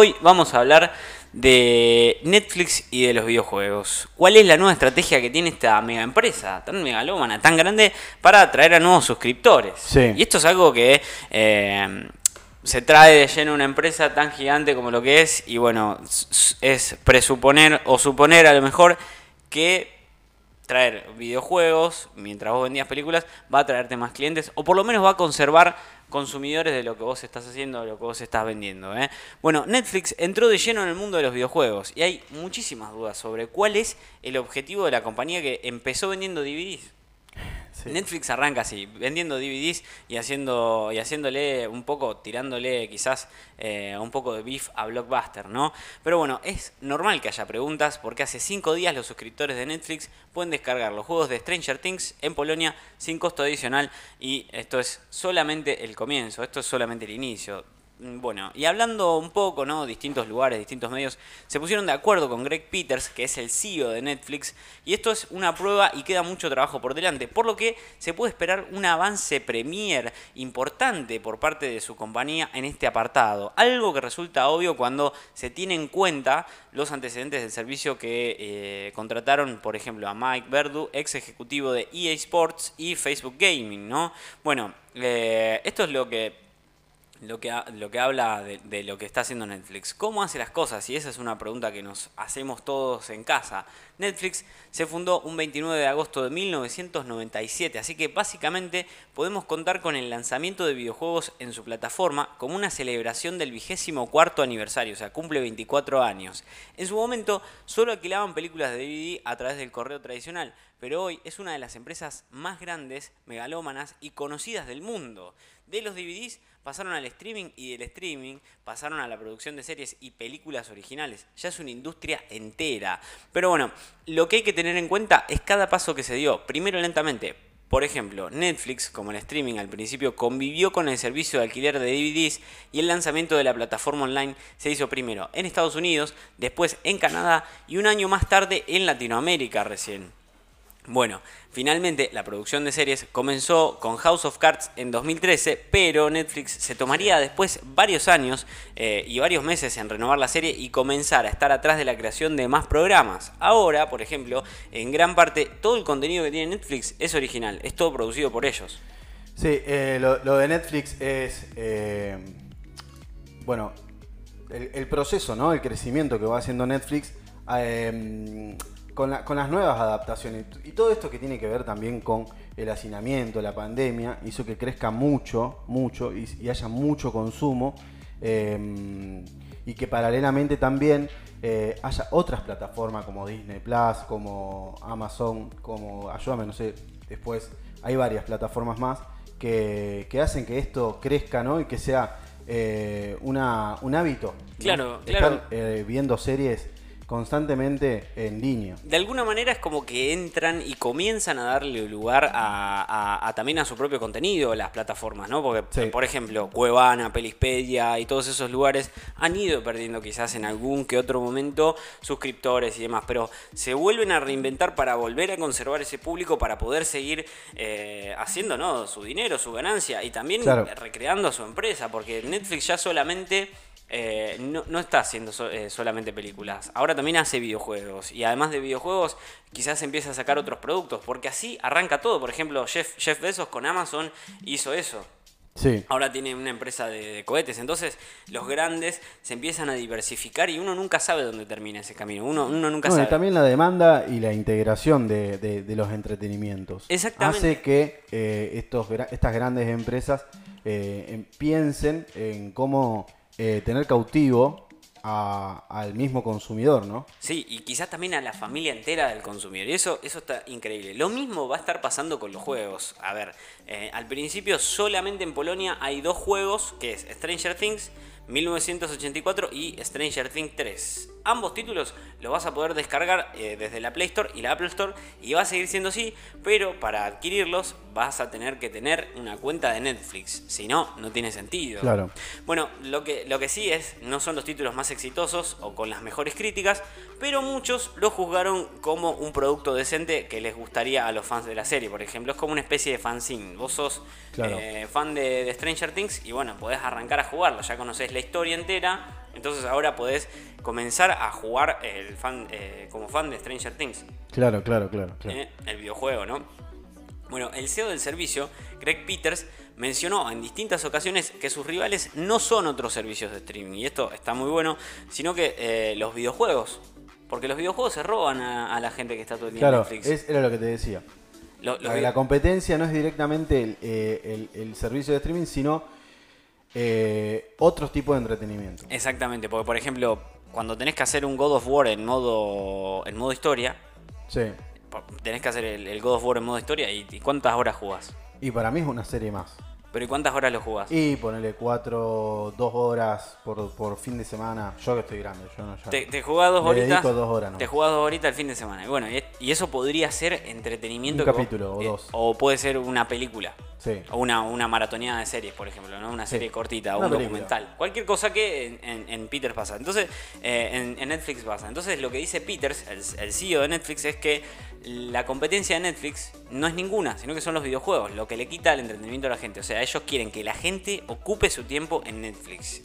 Hoy vamos a hablar de Netflix y de los videojuegos. ¿Cuál es la nueva estrategia que tiene esta mega empresa, tan megalómana, tan grande, para atraer a nuevos suscriptores? Sí. Y esto es algo que eh, se trae de lleno una empresa tan gigante como lo que es, y bueno, es presuponer o suponer a lo mejor que traer videojuegos mientras vos vendías películas va a traerte más clientes o por lo menos va a conservar consumidores de lo que vos estás haciendo, de lo que vos estás vendiendo. ¿eh? Bueno, Netflix entró de lleno en el mundo de los videojuegos y hay muchísimas dudas sobre cuál es el objetivo de la compañía que empezó vendiendo DVDs. Netflix arranca así, vendiendo DVDs y haciendo y haciéndole un poco, tirándole quizás eh, un poco de beef a Blockbuster, ¿no? Pero bueno, es normal que haya preguntas porque hace cinco días los suscriptores de Netflix pueden descargar los juegos de Stranger Things en Polonia sin costo adicional y esto es solamente el comienzo, esto es solamente el inicio. Mm, Bueno, y hablando un poco, ¿no? Distintos lugares, distintos medios, se pusieron de acuerdo con Greg Peters, que es el CEO de Netflix, y esto es una prueba y queda mucho trabajo por delante, por lo que se puede esperar un avance premier importante por parte de su compañía en este apartado, algo que resulta obvio cuando se tiene en cuenta los antecedentes del servicio que eh, contrataron, por ejemplo, a Mike Verdu, ex ejecutivo de EA Sports y Facebook Gaming, ¿no? Bueno, eh, esto es lo que lo que, lo que habla de, de lo que está haciendo Netflix. ¿Cómo hace las cosas? Y esa es una pregunta que nos hacemos todos en casa. Netflix se fundó un 29 de agosto de 1997, así que básicamente podemos contar con el lanzamiento de videojuegos en su plataforma como una celebración del vigésimo cuarto aniversario, o sea, cumple 24 años. En su momento solo alquilaban películas de DVD a través del correo tradicional, pero hoy es una de las empresas más grandes, megalómanas y conocidas del mundo. De los DVDs pasaron al streaming y del streaming pasaron a la producción de series y películas originales. Ya es una industria entera. Pero bueno, lo que hay que tener en cuenta es cada paso que se dio. Primero lentamente. Por ejemplo, Netflix, como el streaming al principio, convivió con el servicio de alquiler de DVDs y el lanzamiento de la plataforma online se hizo primero en Estados Unidos, después en Canadá y un año más tarde en Latinoamérica recién. Bueno, finalmente la producción de series comenzó con House of Cards en 2013, pero Netflix se tomaría después varios años eh, y varios meses en renovar la serie y comenzar a estar atrás de la creación de más programas. Ahora, por ejemplo, en gran parte todo el contenido que tiene Netflix es original, es todo producido por ellos. Sí, eh, lo, lo de Netflix es, eh, bueno, el, el proceso, ¿no? El crecimiento que va haciendo Netflix con, la- con las nuevas adaptaciones y todo esto que tiene que ver también con el hacinamiento, la pandemia, hizo que crezca mucho, mucho y, y haya mucho consumo eh, y que paralelamente también eh, haya otras plataformas como Disney Plus, como Amazon, como, ayúdame, no sé, después hay varias plataformas más que, que hacen que esto crezca, ¿no? Y que sea eh, una, un hábito. ¿no? Claro, Estar, claro. viendo series constantemente en línea. De alguna manera es como que entran y comienzan a darle lugar a, a- a también a su propio contenido las plataformas, ¿no? Porque, Sí. por ejemplo, Cuevana, Pelispedia y todos esos lugares han ido perdiendo quizás en algún que otro momento suscriptores y demás, pero se vuelven a reinventar para volver a conservar ese público, para poder seguir eh, haciendo ¿no? su dinero, su ganancia y también Claro. recreando su empresa, porque Netflix ya solamente eh, no, no está haciendo so- eh, solamente películas, ahora también hace videojuegos y además de videojuegos quizás empieza a sacar otros productos, porque así arranca todo, por ejemplo Jeff, Jeff Bezos con Amazon hizo eso. Sí. Ahora tiene una empresa de, de cohetes, entonces los grandes se empiezan a diversificar y uno nunca sabe dónde termina ese camino, uno, uno nunca No, y sabe. también la demanda y la integración de, de- de los entretenimientos. Exactamente. Hace que eh, estos, estas grandes empresas eh, em- piensen en cómo eh, tener cautivo a- al mismo consumidor, ¿no? Sí, y quizás también a la familia entera del consumidor. Y eso, eso está increíble. Lo mismo va a estar pasando con los juegos. A ver, eh, al principio solamente en Polonia hay dos juegos, que es Stranger Things 1984 y Stranger Things 3. Ambos títulos los vas a poder descargar eh, desde la Play Store y la Apple Store y va a seguir siendo así, pero para adquirirlos vas a tener que tener una cuenta de Netflix. Si no, no tiene sentido. Claro. Bueno, lo que, lo que sí es, no son los títulos más exitosos o con las mejores críticas, pero muchos lo juzgaron como un producto decente que les gustaría a los fans de la serie. Por ejemplo, es como una especie de fanzine. Vos sos Claro. eh, fan de, de Stranger Things y bueno, podés arrancar a jugarlo. Ya conocés la historia entera, Entonces ahora podés comenzar a jugar el fan, eh, como fan de Stranger Things. Claro, claro, claro. claro. ¿eh? el videojuego, ¿no? Bueno, el CEO del servicio, Greg Peters, mencionó en distintas ocasiones que sus rivales no son otros servicios de streaming, y esto está muy bueno, sino que eh, los videojuegos. Porque los videojuegos se roban a, la gente que está todo el día en Netflix. Es, era lo que te decía. la, competencia no es directamente el, el servicio de streaming, sino eh, otros tipos de entretenimiento. Exactamente, porque por ejemplo, cuando tenés que hacer un God of War en modo, en modo historia, sí. tenés que hacer el, God of War en modo historia y, y ¿cuántas horas jugás? Y para mí es una serie más. ¿Pero y cuántas horas lo jugás? Y ponele cuatro, dos horas por, fin de semana. Yo que estoy grande, yo no ya. Te, te jugás dos horitas. dos horas, Te jugás dos horitas el fin de semana. Y bueno, y, eso podría ser entretenimiento. Un capítulo o dos. O puede ser una película. Sí. O una, una maratoneada de series, por ejemplo, ¿no? Una serie cortita o un documental. Cualquier cosa que en, en, Peters pasa. Entonces, eh, en, Netflix pasa. Entonces, lo que dice Peters, el, el CEO de Netflix, es que la competencia de Netflix no es ninguna, sino que son los videojuegos, lo que le quita el entretenimiento a la gente. O sea, ellos quieren que la gente ocupe su tiempo en Netflix.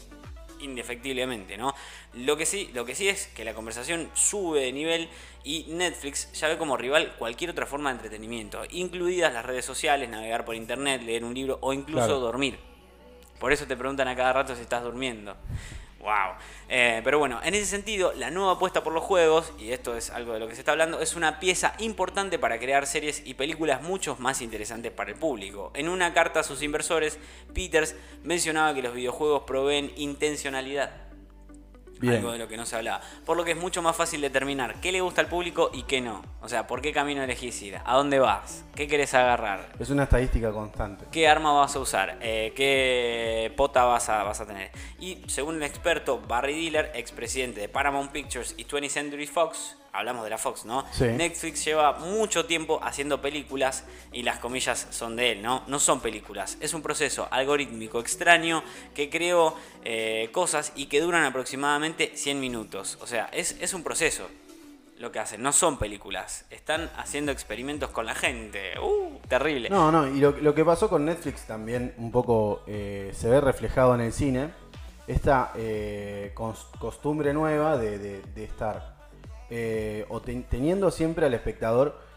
Indefectiblemente, ¿no? Lo que sí, lo que sí es que la conversación sube de nivel y Netflix ya ve como rival cualquier otra forma de entretenimiento, incluidas las redes sociales, navegar por internet, leer un libro o incluso dormir. Por eso te preguntan a cada rato si estás durmiendo. Wow. Eh, pero bueno, en ese sentido, la nueva apuesta por los juegos, y esto es algo de lo que se está hablando, es una pieza importante para crear series y películas mucho más interesantes para el público. En una carta a sus inversores, Peters mencionaba que los videojuegos proveen intencionalidad algo de lo que no se hablaba. Por lo que es mucho más fácil determinar qué le gusta al público y qué no. O sea, por qué camino elegís ir, a dónde vas, qué querés agarrar. Es una estadística constante. ¿Qué arma vas a usar? Eh, ¿Qué pota vas a, vas a tener? Y según el experto Barry Diller, expresidente de Paramount Pictures y 20th Century Fox, hablamos de la Fox, ¿no? Netflix lleva mucho tiempo haciendo películas y las comillas son de él, ¿no? No son películas, es un proceso algorítmico extraño que creó eh, cosas y que duran aproximadamente 100 minutos. O sea, es, un proceso lo que hacen, no son películas, están haciendo experimentos con la gente. ¡Uh! Terrible. No, no, y lo, que pasó con Netflix también un poco eh, se ve reflejado en el cine. Esta eh, costumbre nueva de estar eh, o teniendo siempre al espectador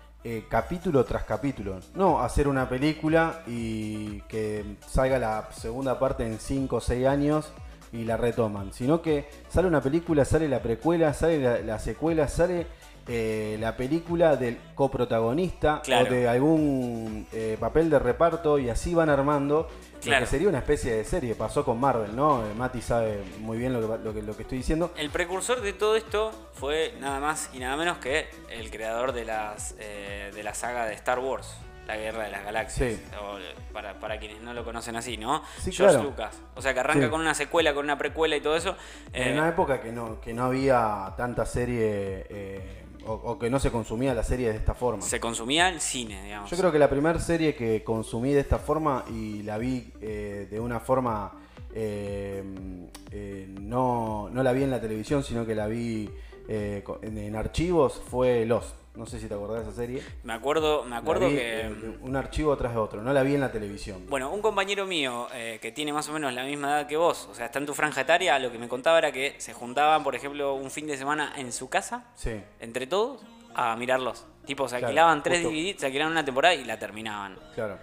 capítulo tras capítulo. No hacer una película y que salga la segunda parte en 5 o 6 años y la retoman, sino que sale una película, sale la precuela, sale la, secuela, sale eh, la película del coprotagonista o de algún papel de reparto y así van armando lo que sería una especie de serie. Pasó con Marvel, ¿no? Eh, Mati sabe muy bien lo que, lo, que, estoy diciendo. El precursor de todo esto fue nada más y nada menos que el creador de, las, eh, de la saga de Star Wars. La Guerra de las Galaxias. para, quienes no lo conocen así, ¿no? George Lucas. O sea, que arranca con una secuela, con una precuela y todo eso. En una eh, época que no, que no había tanta serie o, que no se consumía la serie de esta forma. Se consumía el cine, digamos. Yo creo que la primera serie que consumí de esta forma y la vi eh, de una forma. Eh, eh, no, no la vi en la televisión, sino que la vi en, archivos, fue Lost. No sé si te acordás de esa serie. Me acuerdo, me acuerdo que. un archivo tras de otro, no la vi en la televisión. Bueno, un compañero mío eh, que tiene más o menos la misma edad que vos, o sea, está en tu franja etaria, lo que me contaba era que se juntaban, por ejemplo, un fin de semana en su casa, sí. entre todos, a mirarlos. Tipo, se alquilaban tres DVDs, se alquilaban una temporada y la terminaban. Claro.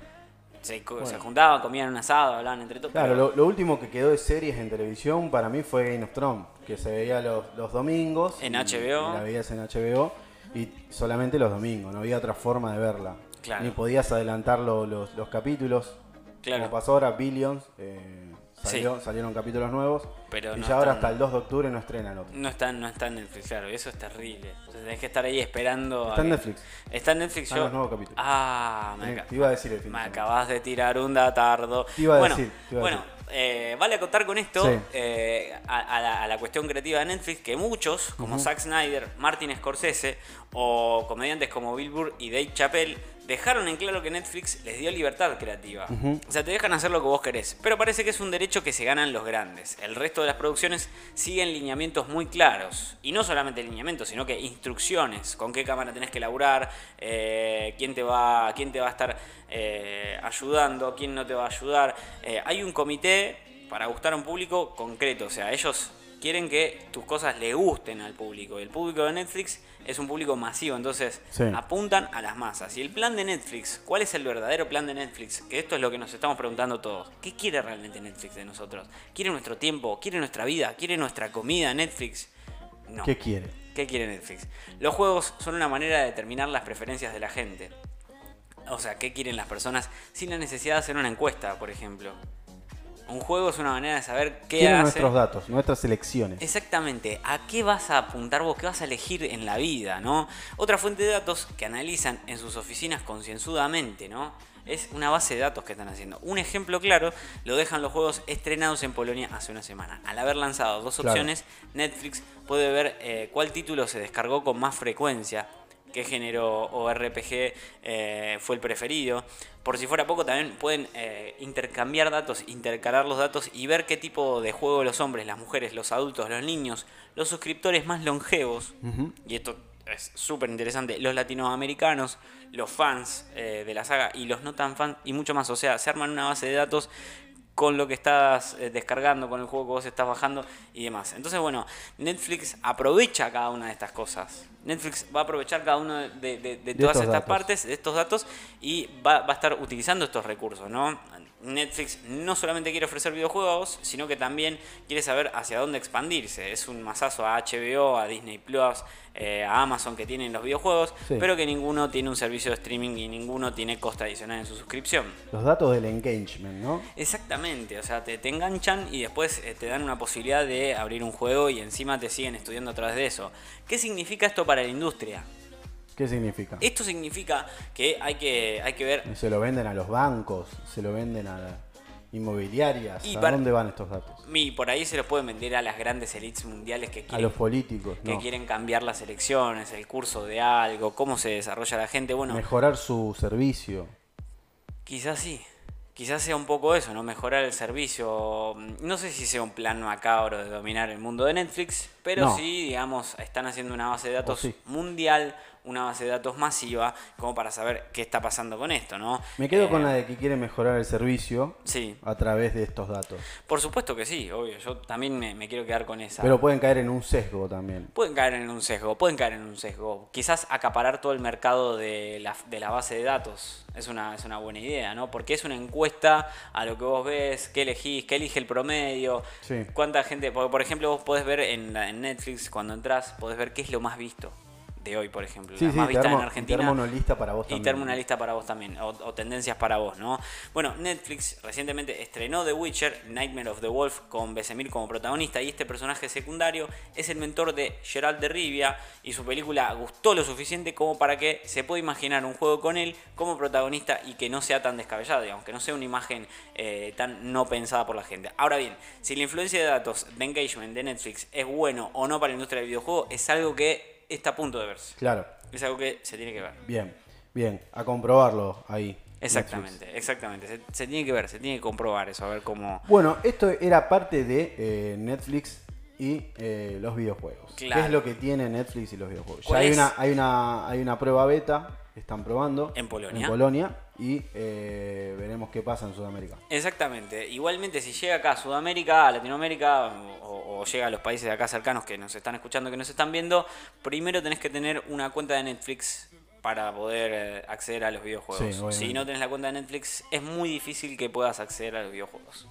Se, juntaban, comían un asado, hablaban entre todos. Claro, lo, último que quedó de series en televisión para mí fue Game of Thrones, que se veía los, los domingos. En HBO. la veías en HBO y solamente los domingos, no había otra forma de verla. Ni podías adelantar los, capítulos. Como pasó ahora, Billions, eh, salieron capítulos nuevos. Pero y ya ahora hasta el 2 de octubre no estrenan otro. No está, no está en Netflix, claro, eso es terrible. tenés que estar ahí esperando. Está en Netflix. Está en Netflix Están los nuevos capítulos. Ah, me, te iba a decir el fin Me acabas de tirar un datardo. Te iba a decir. bueno, eh, vale acotar con esto eh, a, la, cuestión creativa de Netflix que muchos, como Zack Snyder, Martin Scorsese o comediantes como Bill Burr y Dave Chappelle, dejaron en claro que Netflix les dio libertad creativa. O sea, te dejan hacer lo que vos querés. Pero parece que es un derecho que se ganan los grandes. El resto de las producciones siguen lineamientos muy claros. Y no solamente lineamientos, sino que instrucciones. Con qué cámara tenés que laburar, eh, quién, te va, quién te va a estar eh, ayudando, quién no te va a ayudar. Eh, hay un comité para gustar a un público concreto. O sea, ellos quieren que tus cosas le gusten al público. Y el público de Netflix es un público masivo, entonces Sí. apuntan a las masas. Y el plan de Netflix, ¿cuál es el verdadero plan de Netflix? Que esto es lo que nos estamos preguntando todos. ¿Qué quiere realmente Netflix de nosotros? ¿Quiere nuestro tiempo? ¿Quiere nuestra vida? ¿Quiere nuestra comida Netflix? No. ¿Qué quiere? ¿Qué quiere Netflix? Los juegos son una manera de determinar las preferencias de la gente. O sea, ¿qué quieren las personas sin la necesidad de hacer una encuesta, por ejemplo? Un juego es una manera de saber qué hace. nuestros datos, nuestras elecciones. Exactamente, ¿a qué vas a apuntar vos? ¿Qué vas a elegir en la vida, no? Otra fuente de datos que analizan en sus oficinas concienzudamente, ¿no? Es una base de datos que están haciendo. Un ejemplo claro lo dejan los juegos estrenados en Polonia hace una semana. Al haber lanzado dos Claro. opciones, Netflix puede ver eh, cuál título se descargó con más frecuencia, qué género o RPG eh, fue el preferido. Por si fuera poco, también pueden eh, intercambiar datos, intercalar los datos y ver qué tipo de juego los hombres, las mujeres, los adultos, los niños, los suscriptores más longevos, y esto es súper interesante, los latinoamericanos, los fans eh, de la saga y los no tan fans y mucho más. O sea, se arman una base de datos con lo que estás descargando, con el juego que vos estás bajando y demás. Entonces, bueno, Netflix aprovecha cada una de estas cosas. Netflix va a aprovechar cada una de, de- de todas estas datos. partes, de estos datos, y va, va a estar utilizando estos recursos, ¿no? Netflix no solamente quiere ofrecer videojuegos, sino que también quiere saber hacia dónde expandirse. Es un masazo a HBO, a Disney Plus, eh, a Amazon que tienen los videojuegos, Sí. pero que ninguno tiene un servicio de streaming y ninguno tiene costa adicional en su suscripción. Los datos del engagement, ¿no? Exactamente, o sea, te, te enganchan y después eh, te dan una posibilidad de abrir un juego y encima te siguen estudiando a través de eso. ¿Qué significa esto para la industria? ¿Qué significa? Esto significa que hay que, hay que ver Se lo venden a los bancos, se lo venden a inmobiliarias. Y ¿A para- dónde van estos datos? y por ahí se los pueden vender a las grandes elites mundiales que A quieren, los políticos, que no. quieren cambiar las elecciones, el curso de algo, cómo se desarrolla la gente. Bueno, Mejorar su servicio. Quizás sí. Quizás sea un poco eso, ¿no? Mejorar el servicio. No sé si sea un plan macabro de dominar el mundo de Netflix, pero No. sí, digamos, están haciendo una base de datos sí. mundial, una base de datos masiva, como para saber qué está pasando con esto, ¿no? Me quedo Eh, con la de que quiere mejorar el servicio Sí, a través de estos datos. por supuesto que sí, obvio. Yo también me, me quiero quedar con esa. Pero pueden caer en un sesgo también. Pueden caer en un sesgo, pueden caer en un sesgo. Quizás acaparar todo el mercado de la, de la base de datos es una, es una buena idea, ¿no? Porque es una encuesta a lo que vos ves, qué elegís, qué elige el promedio, Sí. cuánta gente. Porque, por ejemplo, vos podés ver en, la- en Netflix, cuando entras, podés ver qué es lo más visto de hoy, por ejemplo. Sí, la sí, más en Argentina. armo una lista para vos Y también. armo una lista para vos también, o, o tendencias para vos, ¿no? Bueno, Netflix recientemente estrenó The Witcher, Nightmare of the Wolf, con Besemir como protagonista, y este personaje secundario es el mentor de Geralt de Rivia, y su película gustó lo suficiente como para que se pueda imaginar un juego con él como protagonista y que no sea tan descabellado, digamos, que no sea una imagen eh, tan no pensada por la gente. Ahora bien, si la influencia de datos de engagement de Netflix es bueno o no para la industria del videojuego, es algo que está a punto de verse. Claro. Es algo que se tiene que ver. Bien, bien. A comprobarlo ahí. Netflix. Exactamente, exactamente. Se, se tiene que ver, se tiene que comprobar eso, a ver cómo. Bueno, esto era parte de eh, Netflix y eh, los videojuegos. Claro. ¿Qué es lo que tiene Netflix y los videojuegos? Ya ¿Cuál hay una, hay, una, hay una prueba beta que están probando En Polonia. en Polonia y eh, veremos qué pasa en Sudamérica. Exactamente. Igualmente, si llega acá a Sudamérica, a Latinoamérica, o, o llega a los países de acá cercanos que nos están escuchando, que nos están viendo, primero tenés que tener una cuenta de Netflix para poder eh, acceder a los videojuegos. Sí, si no tenés la cuenta de Netflix, es muy difícil que puedas acceder a los videojuegos.